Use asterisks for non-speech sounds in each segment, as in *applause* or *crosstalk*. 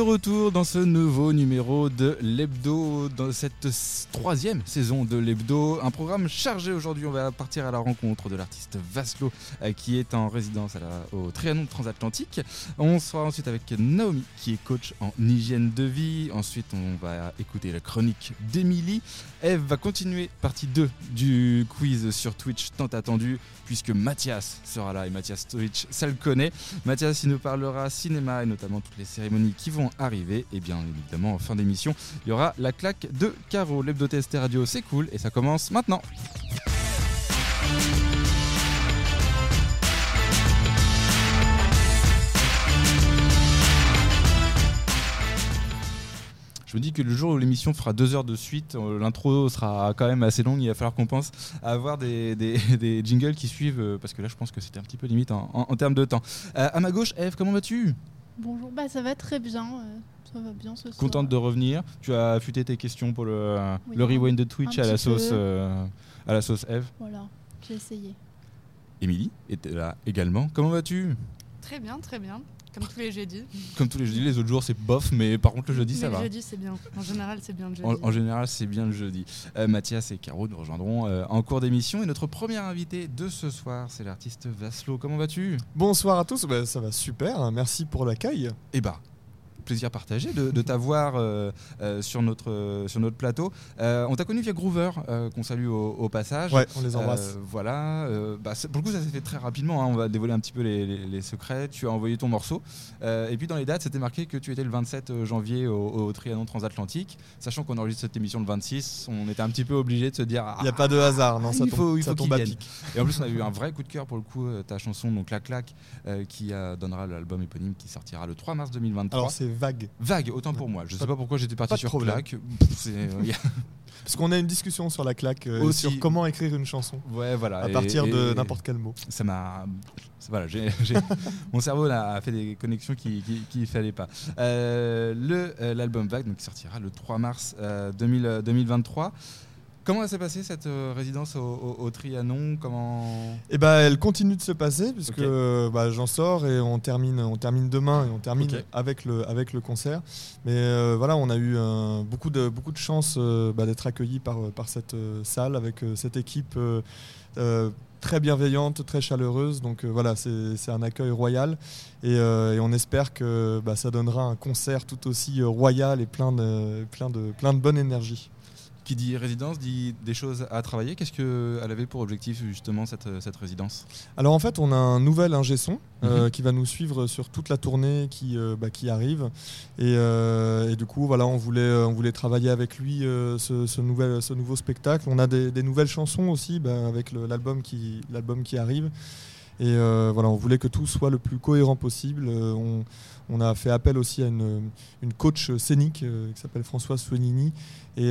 retour dans ce nouveau numéro de l'Hebdo, dans cette troisième saison de l'Hebdo. Un programme chargé aujourd'hui. On va partir à la rencontre de l'artiste Vaslo euh, qui est en résidence au Trianon Transatlantique. On sera ensuite avec Naomi qui est coach en hygiène de vie. Ensuite, on va écouter la chronique d'Emilie. Eve va continuer partie 2 du quiz sur Twitch tant attendu puisque Mathias sera là et Mathias Twitch, ça le connaît. Mathias, il nous parlera cinéma et notamment toutes les cérémonies qui vont arriver. Et bien évidemment, en fin d'émission, il y aura la claque de Caro. L'hebdo TST Radio, c'est cool et ça commence maintenant. Je me dis que le jour où l'émission fera deux heures de suite, euh, l'intro sera quand même assez longue. Il va falloir qu'on pense à avoir des, *laughs* jingles qui suivent, euh, parce que là, je pense que c'était un petit peu limite en termes de temps. Euh, à ma gauche, Eve, comment vas-tu? Bonjour, bah ça va très bien. euh, ça va bien ce soir. Contente de revenir. Tu as affûté tes questions pour le, Oui, le rewind de Twitch à la sauce, euh, à la sauce Eve. Voilà, j'ai essayé. Émilie était là également. Comment vas-tu? Très bien, très bien. Comme tous les jeudis. Comme tous les jeudis, les autres jours c'est bof, mais par contre le jeudi Mais ça le va. jeudi, c'est bien. En général, c'est bien le jeudi. En, en général, c'est bien le jeudi. Euh, Mathias et Caro nous rejoindront euh, en cours d'émission. Et notre premier invité de ce soir, c'est l'artiste Vaslo. Comment vas-tu? Bonsoir à tous, Bah, ça va super, hein. merci pour l'accueil. Eh bah, plaisir partagé de, de t'avoir euh, euh, sur, notre, euh, sur notre plateau. On t'a connu via Groover, qu'on salue au, au passage. Ouais, on les embrasse. Voilà, bah, pour le coup ça s'est fait très rapidement, hein. on va dévoiler un petit peu les, les- les secrets, tu as envoyé ton morceau, et puis dans les dates c'était marqué que tu étais le 27 janvier au, au Trianon Transatlantique, sachant qu'on enregistre cette émission le 26, on était un petit peu obligé de se dire... Il n'y a pas de hasard, non, ça il tombe, faut, il ça faut tombe à pic. Et en plus, on a eu un vrai coup de cœur pour le coup, ta chanson, donc La Claque, qui donnera l'album éponyme qui sortira le 3 mars 2023. Alors c'est vague, Vague, autant pour moi. Je sais Pas- pourquoi j'étais parti sur problème. Claque. Pff, euh, *laughs* parce qu'on a une discussion sur la claque, euh, Aussi. sur comment écrire une chanson ouais, voilà. à Et- partir de n'importe quel mot. Ça m'a. Voilà, j'ai- *laughs* j'ai- mon cerveau là, a fait des connexions qu'il qui, qu'il fallait pas. Euh, le euh, L'album Vague, donc, qui sortira le 3 mars euh, 2000, euh, 2023. Comment s'est passée cette euh, résidence au, au- au Trianon? Comment Et bah elle continue de se passer puisque euh, bah, j'en sors et on termine, on termine demain et on termine avec le avec le concert. Mais euh, voilà, on a eu beaucoup de beaucoup de chance bah, d'être accueillis par par cette salle avec cette équipe très bienveillante, très chaleureuse. Donc euh, voilà, c'est un accueil royal et, euh, et on espère que bah, ça donnera un concert tout aussi royal et plein de plein de plein de bonne énergie. Qui dit résidence dit des choses à travailler. Qu'est-ce qu'elle avait pour objectif justement cette, cette résidence? Alors en fait, on a un nouvel ingé son euh, Mhm. qui va nous suivre sur toute la tournée qui, euh, bah, qui arrive. Et, euh, et du coup, voilà, on voulait, on voulait travailler avec lui ce, ce nouvel, ce nouveau spectacle. On a des, des nouvelles chansons aussi bah, avec l'album qui, l'album qui arrive. Et euh, voilà, on voulait que tout soit le plus cohérent possible. Euh, on, a fait appel aussi à une, coach scénique euh, qui s'appelle Françoise Soignini et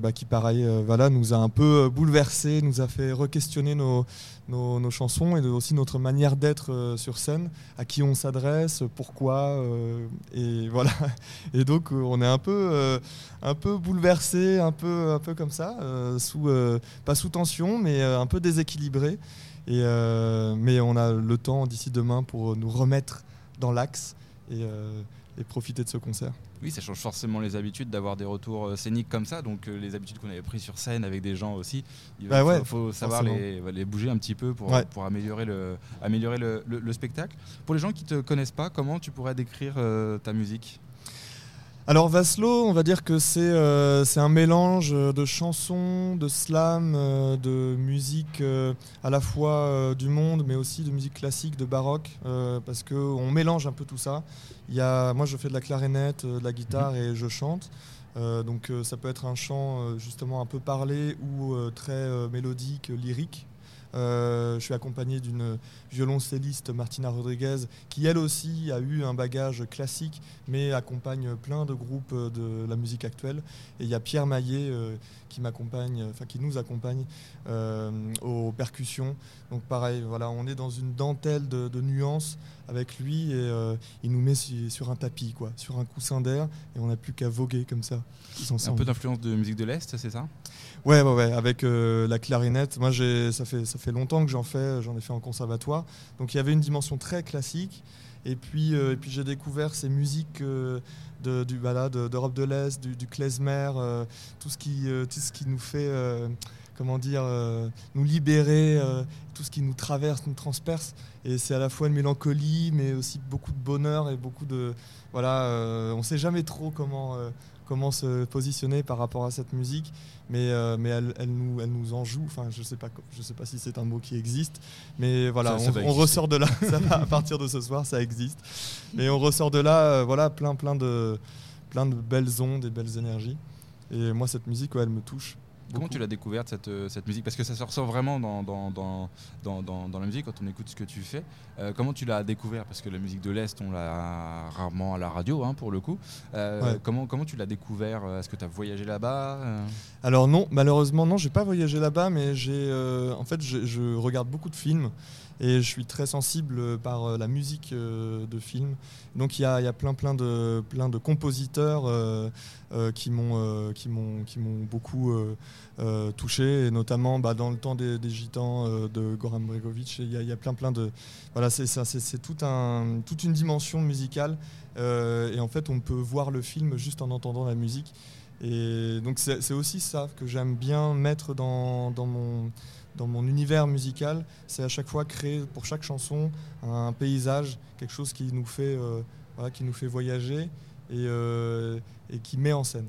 bah, qui, pareil, voilà, nous a un peu bouleversé, nous a fait re-questionner nos, chansons et aussi notre manière d'être sur scène, à qui on s'adresse, pourquoi. et *laughs* voilà. Et donc, on est un peu, un peu bouleversé, un peu, un peu comme ça, pas sous tension, mais un peu déséquilibré. Et, euh, mais on a le temps d'ici demain pour nous remettre dans l'axe et, euh, et profiter de ce concert. Oui, ça change forcément les habitudes d'avoir des retours euh, scéniques comme ça. Donc les habitudes qu'on avait prises sur scène avec des gens aussi, il Bah faut, ouais, faut savoir les, les bouger un petit peu pour, Ouais. pour améliorer, le, améliorer le, le- le spectacle. Pour les gens qui te connaissent pas, comment tu pourrais décrire euh, ta musique? Alors Vaslo, on va dire que c'est euh, un mélange de chansons, de slam, euh, de musique euh, à la fois euh, du monde, mais aussi de musique classique, de baroque, euh, parce qu'on mélange un peu tout ça. Il y a, moi, je fais de la clarinette, euh, de la guitare et je chante. Euh, donc euh, ça peut être un chant euh, justement un peu parlé ou euh, très euh, mélodique, lyrique. Euh, je suis accompagné d'une violoncelliste Martina Rodriguez qui elle aussi a eu un bagage classique mais accompagne plein de groupes de la musique actuelle. Et il y a Pierre Maillet euh, qui m'accompagne, enfin qui nous accompagne euh, aux percussions. Donc pareil, voilà, on est dans une dentelle de, de nuances avec lui et euh, il nous met su- sur un tapis, quoi, sur un coussin d'air et on n'a plus qu'à voguer comme ça. Un peu d'influence de musique de l'Est, c'est ça? Ouais, ouais, ouais, avec euh, la clarinette. Moi, ça fait, ça fait longtemps que j'en fais, j'en ai fait en conservatoire. Donc, il y avait une dimension très classique. Et puis, euh, puis j'ai découvert ces musiques euh, de, d'Europe de l'Est, du, du klezmer, euh, tout, ce qui, tout ce qui nous fait, comment dire, euh, nous libérer, euh, tout ce qui nous traverse, nous transperce. Et c'est à la fois une mélancolie, mais aussi beaucoup de bonheur et beaucoup de... Voilà, euh, on ne sait jamais trop comment, comment se positionner par rapport à cette musique, mais, mais elle, elle nous, elle nous en joue. Enfin, je ne sais, pas je sais pas si c'est un mot qui existe, mais voilà, Ça- ça on, ressort de là. *laughs* Ça va, à partir de ce soir, ça existe. Mais on ressort de là, voilà, plein, plein de, plein de belles ondes et belles énergies. Et moi, cette musique, ouais, elle me touche. Comment tu l'as découverte cette, euh, cette musique? Parce que ça se ressent vraiment dans, dans, dans, dans, la musique quand on écoute ce que tu fais. Euh, comment tu l'as découvert Parce que la musique de l'Est, on l'a rarement à la radio hein, pour le coup. Euh, Ouais. comment, comment tu l'as découvert Est-ce que tu as voyagé là-bas Alors non, malheureusement non, j'ai pas voyagé là-bas, mais j'ai, euh, en fait, je, regarde beaucoup de films et je suis très sensible par la musique de films. Donc il y a, y a plein, plein de, plein de compositeurs qui m'ont, qui m'ont, qui m'ont beaucoup euh, euh, touché, et notamment bah, dans le temps des, Gitans euh, de Goran Bregovic. Il y, a, plein, plein de, voilà, c'est tout toute une dimension musicale. euh, et en fait, on peut voir le film juste en entendant la musique. Et donc c'est aussi ça que j'aime bien mettre dans, mon, univers musical. C'est à chaque fois créer pour chaque chanson un paysage, quelque chose qui nous fait, euh, qui nous fait voyager et qui met en scène.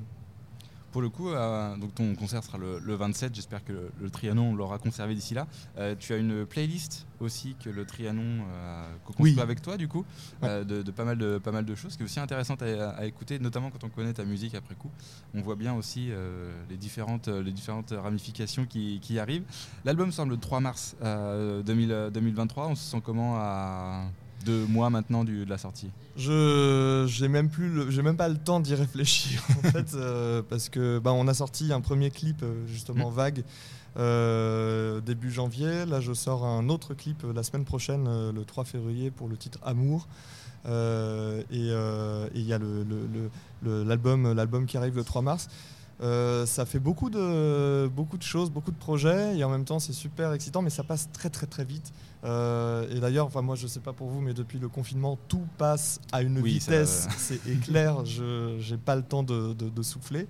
Pour le coup, euh, donc ton concert sera le, le 27. J'espère que le, le Trianon l'aura conservé d'ici là. Euh, tu as une playlist aussi que le Trianon euh, a co-construit Oui. avec toi, du coup, de, de pas, mal de pas mal de choses, qui est aussi intéressante à, à écouter, notamment quand on connaît ta musique après coup. On voit bien aussi les, différentes, les différentes ramifications qui, qui arrivent. L'album sort le 3 mars euh, 2000, euh, 2023. On se sent comment à deux mois maintenant du- de la sortie Je j'ai même plus le- j'ai même pas le temps d'y réfléchir *laughs* en fait euh, parce que bah, on a sorti un premier clip euh, justement vague euh, début janvier. Là je sors un autre clip la semaine prochaine le 3 février pour le titre Amour. Euh, et il y a le- le- le- le- l'album l'album qui arrive le 3 mars. Euh, ça fait beaucoup de, beaucoup de choses, beaucoup de projets, et en même temps c'est super excitant, mais ça passe très très très vite. Euh, et d'ailleurs, enfin moi je sais pas pour vous, mais depuis le confinement, tout passe à une Oui, vitesse, euh, c'est *laughs* éclair, je j'ai pas le temps de, de- de souffler.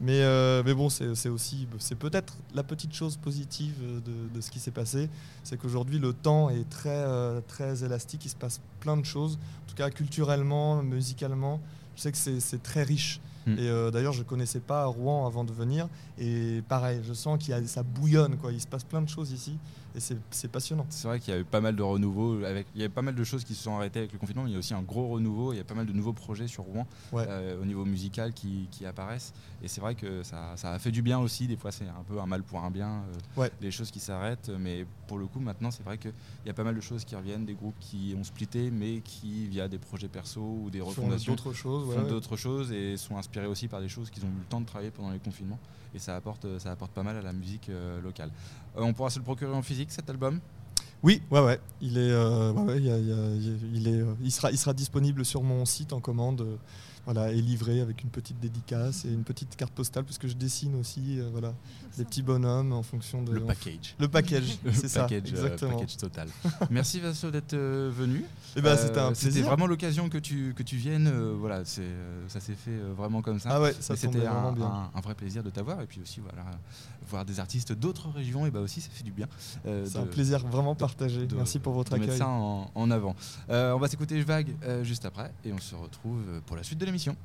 Mais, euh, mais bon, c'est aussi, c'est peut-être la petite chose positive de, de ce qui s'est passé, c'est qu'aujourd'hui le temps est très, très élastique, il se passe plein de choses, en tout cas culturellement, musicalement, je sais que c'est très riche. Mm. Et euh, d'ailleurs, je connaissais pas Rouen avant de venir, et pareil, je sens qu'il ça bouillonne, quoi. il se passe plein de choses ici, et c'est passionnant. C'est vrai qu'il y a eu pas mal de renouveau. Avec, il y a eu pas mal de choses qui se sont arrêtées avec le confinement. mais Il y a aussi un gros renouveau. Il y a pas mal de nouveaux projets sur Rouen Ouais. euh, au niveau musical qui, qui apparaissent. Et c'est vrai que ça, ça a fait du bien aussi. Des fois, c'est un peu un mal pour un bien. euh, Ouais. Des choses qui s'arrêtent. Mais pour le coup, maintenant, c'est vrai qu'il y a pas mal de choses qui reviennent. Des groupes qui ont splitté, mais qui, via des projets perso ou des refondations, d'autres choses. font ouais. d'autres choses et sont inspirés aussi par des choses qu'ils ont eu le temps de travailler pendant les confinements. Et ça apporte, ça apporte pas mal à la musique euh, locale. Euh, on pourra se le procurer en physique cet album? Oui, ouais, ouais. Il est, euh, ouais, il, il il est, euh, il sera, il sera disponible sur mon site en commande, euh, voilà, et livré avec une petite dédicace et une petite carte postale, parce que je dessine aussi, euh, voilà, des petits bonhommes en fonction de Le package. le package, *laughs* c'est ça, package, euh, exactement. package total. *laughs* Merci Vasso d'être euh, venu. Eh ben, Euh, c'était un C'était plaisir. vraiment l'occasion que tu, que tu viennes. euh, voilà, c'est, euh, ça s'est fait euh, vraiment comme ça. Ah ouais, ça c'était vraiment un, bien. un- un vrai plaisir de t'avoir et puis aussi voilà voir des artistes d'autres régions et bah aussi ça fait du bien. euh, C'est un plaisir vraiment partagé. de- Merci pour votre de mettre accueil. ça en, en avant. Euh, on va s'écouter Vague euh, juste après et on se retrouve euh, pour la suite de l'émission.